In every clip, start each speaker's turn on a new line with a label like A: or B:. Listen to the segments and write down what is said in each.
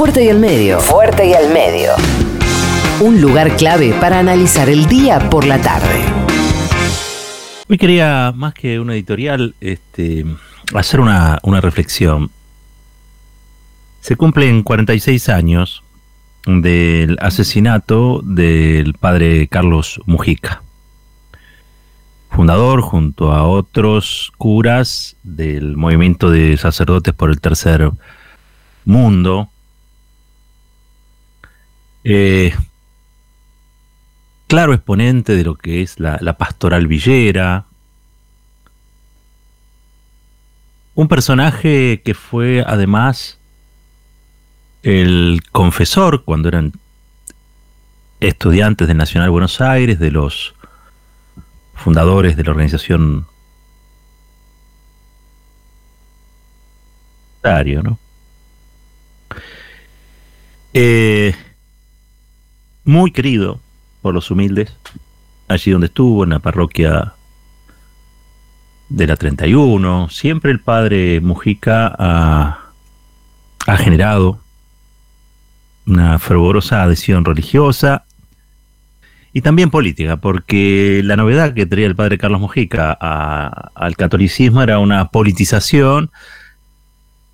A: Fuerte y al medio. Fuerte y al medio. Un lugar clave para analizar el día por la tarde.
B: Hoy quería, más que una editorial, este, hacer una, una reflexión. Se cumplen 46 años del asesinato del padre Carlos Mujica, fundador junto a otros curas del movimiento de sacerdotes por el tercer mundo. Eh, claro exponente de lo que es la, pastoral villera. Un personaje que fue además el confesor cuando eran estudiantes del Nacional Buenos Aires, de los fundadores de la organización ¿no? Eh, muy querido por los humildes, allí donde estuvo, en la parroquia de la 31, siempre el padre Mujica ha, ha generado una fervorosa adhesión religiosa y también política, porque la novedad que traía el padre Carlos Mujica al catolicismo era una politización,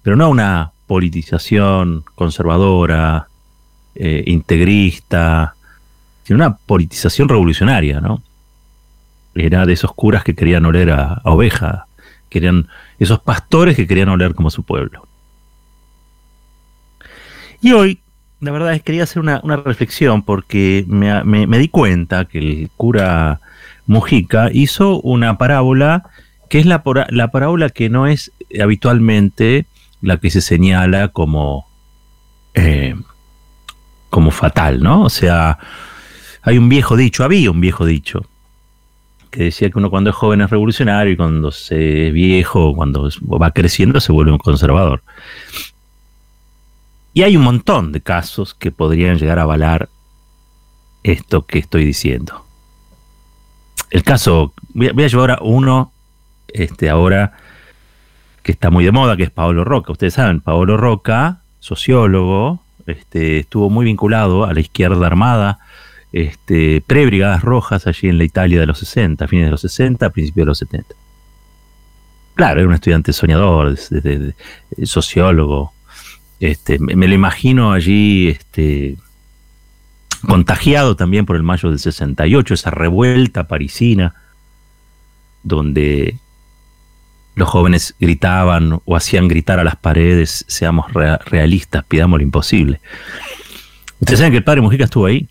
B: pero no una politización conservadora, eh, integrista, sino una politización revolucionaria, ¿no? Era de esos curas que querían oler a, oveja, querían, esos pastores que querían oler como su pueblo. Y hoy, la verdad es que quería hacer una, reflexión porque me, di cuenta que el cura Mujica hizo una parábola que es la, la parábola que no es habitualmente la que se señala como, eh, como fatal, ¿no? O sea, hay un viejo dicho, había un viejo dicho, que decía que uno cuando es joven es revolucionario y cuando se es viejo, cuando va creciendo, se vuelve un conservador. Y hay un montón de casos que podrían llegar a avalar esto que estoy diciendo. El caso, voy a, llevar a uno este, ahora que está muy de moda, que es Paolo Roca. Ustedes saben, Paolo Roca, sociólogo, este, estuvo muy vinculado a la izquierda armada, este, pre-brigadas rojas allí en la Italia de los 60, fines de los 60, principios de los 70. Claro, era un estudiante soñador, sociólogo, este, me, lo imagino allí este, contagiado también por el mayo del 68, esa revuelta parisina, donde los jóvenes gritaban o hacían gritar a las paredes, seamos realistas, pidamos lo imposible. Ustedes saben que el padre Mujica estuvo ahí,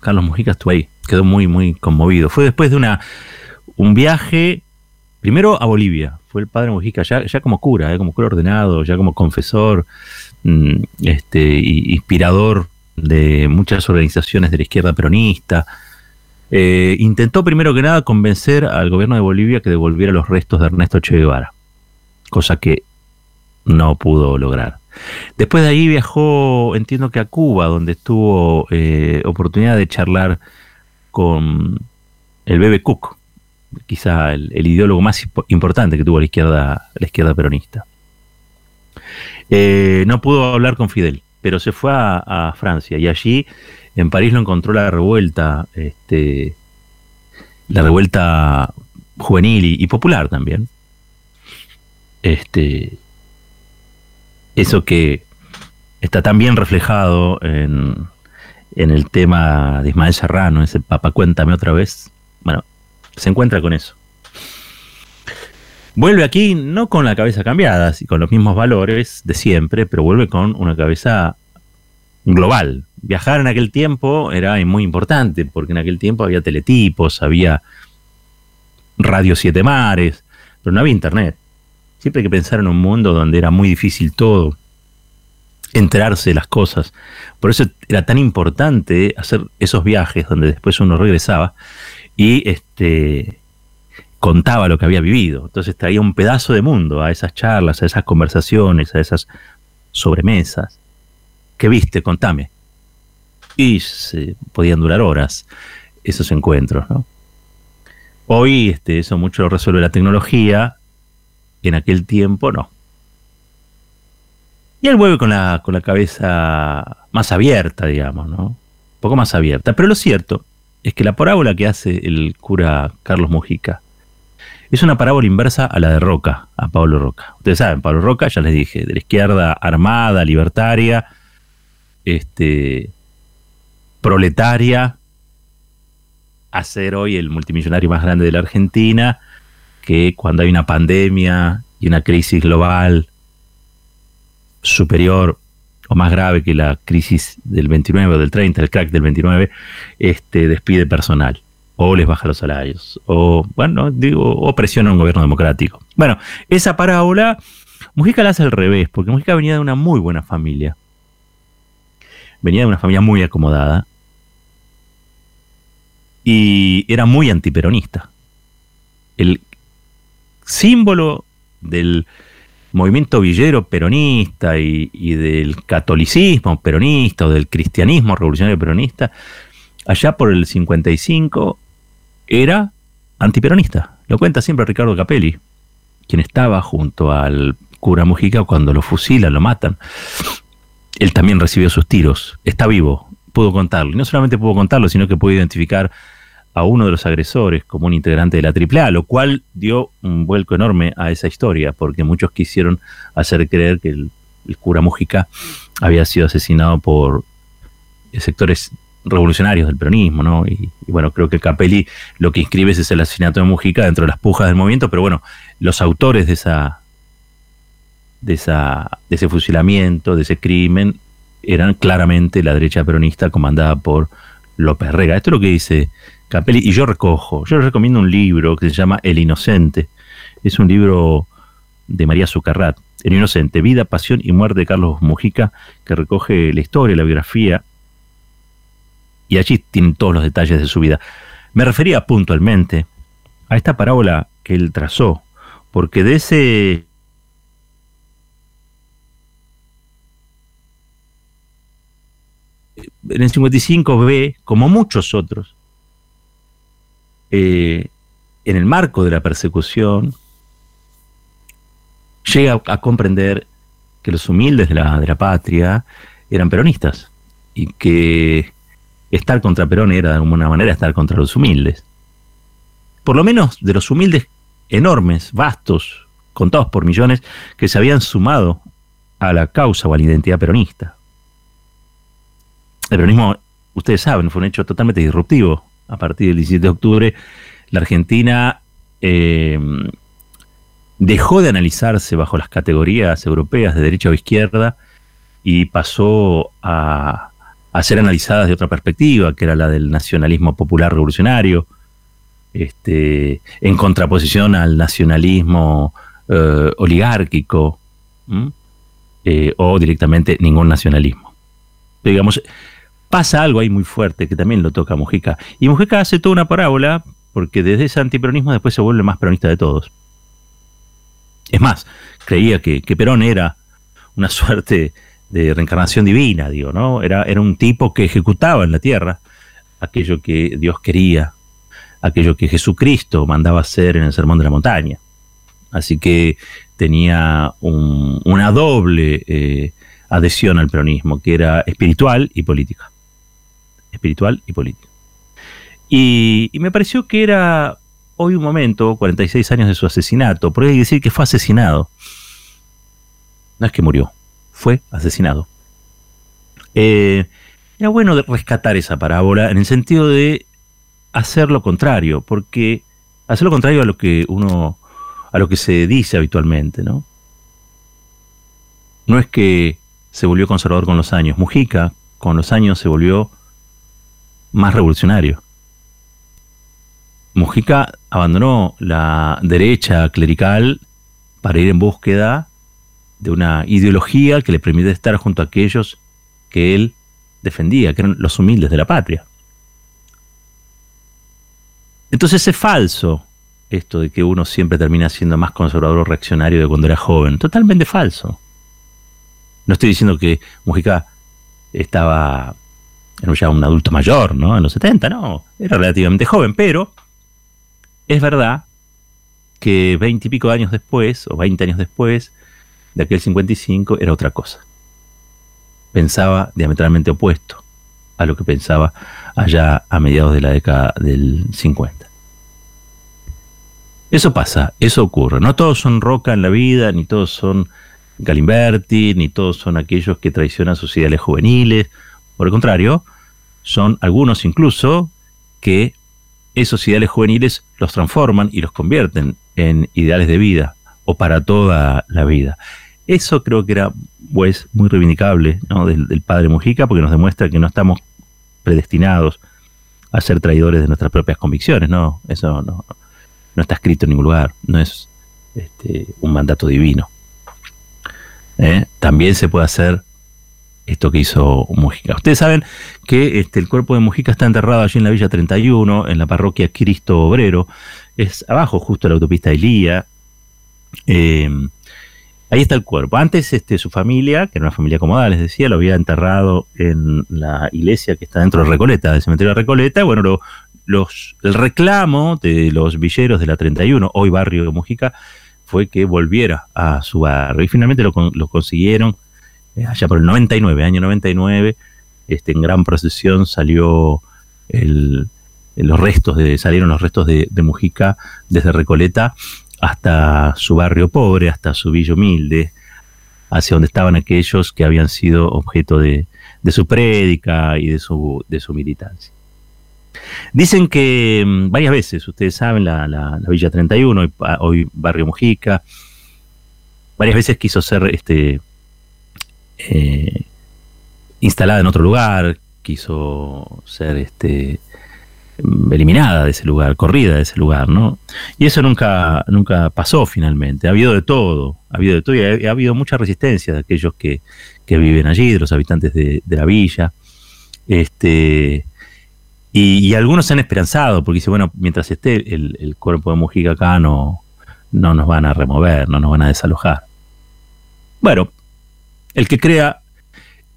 B: Carlos Mujica estuvo ahí, quedó muy, muy conmovido. Fue después de una, un viaje, primero a Bolivia, fue el padre Mujica, ya, como cura, eh, como cura ordenado, ya como confesor, mm, este, inspirador de muchas organizaciones de la izquierda peronista. Eh, intentó primero que nada convencer al gobierno de Bolivia que devolviera los restos de Ernesto Che Guevara, cosa que no pudo lograr. Después de ahí viajó, entiendo que a Cuba, donde tuvo eh, oportunidad de charlar con el Bebe Cook, quizá el, ideólogo más importante que tuvo la izquierda, la izquierda peronista. Eh, no pudo hablar con Fidel, pero se fue a, Francia y allí en París lo encontró la revuelta, este, la revuelta juvenil y, popular también. Este, eso que está tan bien reflejado en, en el tema de Ismael Serrano, ese Papa Cuéntame otra vez. Bueno, se encuentra con eso. Vuelve aquí no con la cabeza cambiada, con los mismos valores de siempre, pero vuelve con una cabeza global. Viajar en aquel tiempo era muy importante, porque en aquel tiempo había teletipos, había Radio Siete Mares, pero no había internet. Siempre hay que pensar en un mundo donde era muy difícil todo, enterarse de las cosas. Por eso era tan importante hacer esos viajes donde después uno regresaba y este, contaba lo que había vivido. Entonces traía un pedazo de mundo a esas charlas, a esas conversaciones, a esas sobremesas. ¿Qué viste? Contame. Y podían durar horas esos encuentros. ¿no? Hoy este, eso mucho lo resuelve la tecnología, en aquel tiempo no. Y él vuelve con la, con la cabeza más abierta, digamos, ¿no? Un poco más abierta. Pero lo cierto es que la parábola que hace el cura Carlos Mujica es una parábola inversa a la de Roca, a Pablo Roca. Ustedes saben, Pablo Roca, ya les dije, de la izquierda armada, libertaria, este, proletaria, a ser hoy el multimillonario más grande de la Argentina, que cuando hay una pandemia y una crisis global superior o más grave que la crisis del 29 o del 30, el crack del 29, este, despide personal o les baja los salarios, o bueno, digo, o presiona un gobierno democrático. Bueno, esa parábola, Mujica la hace al revés, porque Mujica venía de una muy buena familia. Venía de una familia muy acomodada. Y era muy antiperonista. El símbolo del movimiento villero peronista y, del catolicismo peronista o del cristianismo revolucionario peronista, allá por el 55 era antiperonista. Lo cuenta siempre Ricardo Capelli, quien estaba junto al cura Mujica cuando lo fusilan, lo matan. Él también recibió sus tiros, está vivo, pudo contarlo. Y no solamente pudo contarlo, sino que pudo identificar a uno de los agresores como un integrante de la AAA, lo cual dio un vuelco enorme a esa historia, porque muchos quisieron hacer creer que el, cura Mujica había sido asesinado por sectores revolucionarios del peronismo, ¿no? Y, bueno, creo que Capelli lo que inscribe es el asesinato de Mujica dentro de las pujas del movimiento, pero bueno, los autores de esa de esa de ese fusilamiento, de ese crimen eran claramente la derecha peronista comandada por López Rega. Esto es lo que dice Capelli y yo recojo, yo recomiendo un libro que se llama El Inocente. Es un libro de María Zucarrat, El Inocente, Vida, Pasión y Muerte de Carlos Mujica, que recoge la historia, la biografía y allí tienen todos los detalles de su vida. Me refería puntualmente a esta parábola que él trazó, porque de ese en el 55 ve, como muchos otros, eh, en el marco de la persecución, llega a comprender que los humildes de la, de la patria eran peronistas y que estar contra Perón era de alguna manera estar contra los humildes. Por lo menos de los humildes enormes, vastos, contados por millones, que se habían sumado a la causa o a la identidad peronista. El peronismo, ustedes saben, fue un hecho totalmente disruptivo. A partir del 17 de octubre, la Argentina eh, dejó de analizarse bajo las categorías europeas de derecha o izquierda y pasó a a ser analizadas de otra perspectiva, que era la del nacionalismo popular revolucionario, este, en contraposición al nacionalismo eh, oligárquico, eh, o directamente ningún nacionalismo. digamos, pasa algo ahí muy fuerte que también lo toca Mujica. Y Mujica hace toda una parábola, porque desde ese antiperonismo después se vuelve el más peronista de todos. Es más, creía que, que Perón era una suerte de reencarnación divina, digo, ¿no? Era, era un tipo que ejecutaba en la tierra aquello que Dios quería, aquello que Jesucristo mandaba hacer en el Sermón de la Montaña. Así que tenía una doble eh, adhesión al peronismo, que era espiritual y política. Espiritual y política. Y, me pareció que era hoy un momento, 46 años de su asesinato, porque hay decir que fue asesinado. No es que murió, fue asesinado. Eh, era bueno rescatar esa parábola en el sentido de hacer lo contrario, porque hacer lo contrario a lo que uno, a lo que se dice habitualmente, ¿no? No es que se volvió conservador con los años. Mujica, con los años, se volvió más revolucionario. Mujica abandonó la derecha clerical para ir en búsqueda de una ideología que le permite estar junto a aquellos que él defendía, que eran los humildes de la patria. Entonces es falso esto de que uno siempre termina siendo más conservador o reaccionario de cuando era joven. Totalmente falso. No estoy diciendo que Mujica estaba ya un adulto mayor, ¿no? En los 70, no. Era relativamente joven, pero es verdad que veinte y pico años después, o 20 años después, de aquel 55 era otra cosa. pensaba diametralmente opuesto a lo que pensaba allá a mediados de la década del 50. Eso pasa, eso ocurre. No todos son Roca en la vida, ni todos son Galimberti, ni todos son aquellos que traicionan sus ideales juveniles. Por el contrario, son algunos incluso que esos ideales juveniles los transforman y los convierten en ideales de vida o para toda la vida. Eso creo que era pues, muy reivindicable del, padre Mujica porque nos demuestra que no estamos predestinados a ser traidores de nuestras propias convicciones, ¿no? Eso no, está escrito en ningún lugar, no es este, un mandato divino. ¿Eh? También se puede hacer esto que hizo Mujica. Ustedes saben que este, el cuerpo de Mujica está enterrado allí en la Villa 31, en la parroquia Cristo Obrero. Es abajo, justo de la autopista Elía. Eh, ahí está el cuerpo. Antes este, su familia, que era una familia acomodada, les decía, lo había enterrado en la iglesia que está dentro de Recoleta, del cementerio de Recoleta. Bueno, los, el reclamo de los villeros de la 31, hoy barrio de Mujica, fue que volviera a su barrio. Y finalmente lo consiguieron eh, allá por el 99, año 99, este, en gran procesión salió el, los restos de, salieron los restos de, Mujica desde Recoleta hasta su barrio pobre, hasta su villa humilde, hacia donde estaban aquellos que habían sido objeto de, su prédica y de su, de su militancia. Dicen que mm, varias veces, ustedes saben, la, la, Villa 31, hoy Barrio Mujica, varias veces quiso ser este, eh, instalada en otro lugar, quiso ser este, eliminada de ese lugar, corrida de ese lugar, ¿no? Y eso nunca, nunca pasó finalmente. Ha habido de todo, ha habido de todo y ha, habido mucha resistencia de aquellos que, viven allí, de los habitantes de, la villa. Este, y, algunos se han esperanzado, porque dice, bueno, mientras esté el, cuerpo de Mujica acá, no, no nos van a remover, no nos van a desalojar. Bueno, el que crea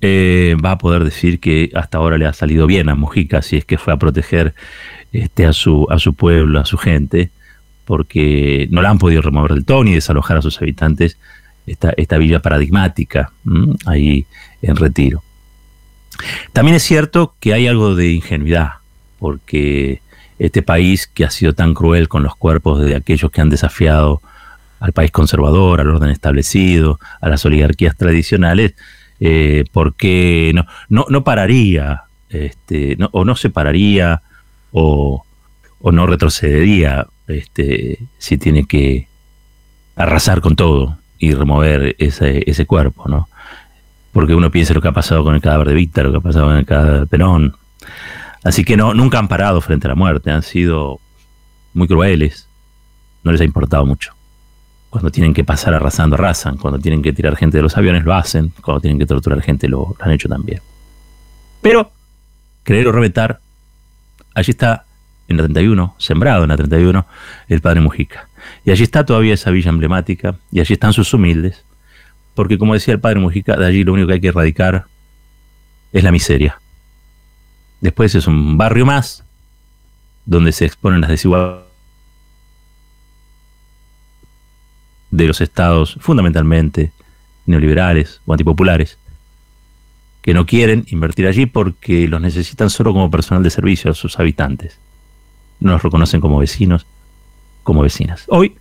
B: eh, va a poder decir que hasta ahora le ha salido bien a Mujica si es que fue a proteger este, a, su, pueblo, a su gente, porque no la han podido remover del todo ni desalojar a sus habitantes esta, esta villa paradigmática ahí en retiro. También es cierto que hay algo de ingenuidad, porque este país que ha sido tan cruel con los cuerpos de aquellos que han desafiado al país conservador, al orden establecido, a las oligarquías tradicionales, eh, porque no, no, no pararía, este, o no se pararía, o, no retrocedería este, si tiene que arrasar con todo y remover ese, ese cuerpo, ¿no? Porque uno piensa lo que ha pasado con el cadáver de Víctor, lo que ha pasado con el cadáver de Perón. Así que no, nunca han parado frente a la muerte, han sido muy crueles, no les ha importado mucho. Cuando tienen que pasar arrasando, arrasan. Cuando tienen que tirar gente de los aviones, lo hacen. Cuando tienen que torturar gente, lo, han hecho también. Pero, creer o reventar, allí está, en la 31, sembrado en la 31, el padre Mujica. Y allí está todavía esa villa emblemática, y allí están sus humildes, porque como decía el padre Mujica, de allí lo único que hay que erradicar es la miseria. Después es un barrio más, donde se exponen las desigualdades de los estados fundamentalmente neoliberales o antipopulares, que no quieren invertir allí porque los necesitan solo como personal de servicio a sus habitantes. No los reconocen como vecinos, como vecinas. Hoy,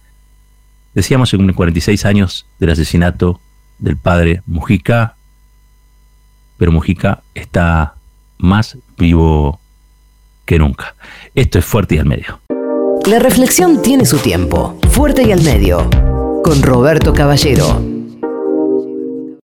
B: decíamos, en 46 años del asesinato del padre Mujica, pero Mujica está más vivo que nunca. Esto es Fuerte y al Medio.
A: La reflexión tiene su tiempo. Fuerte y al Medio con Roberto Caballero.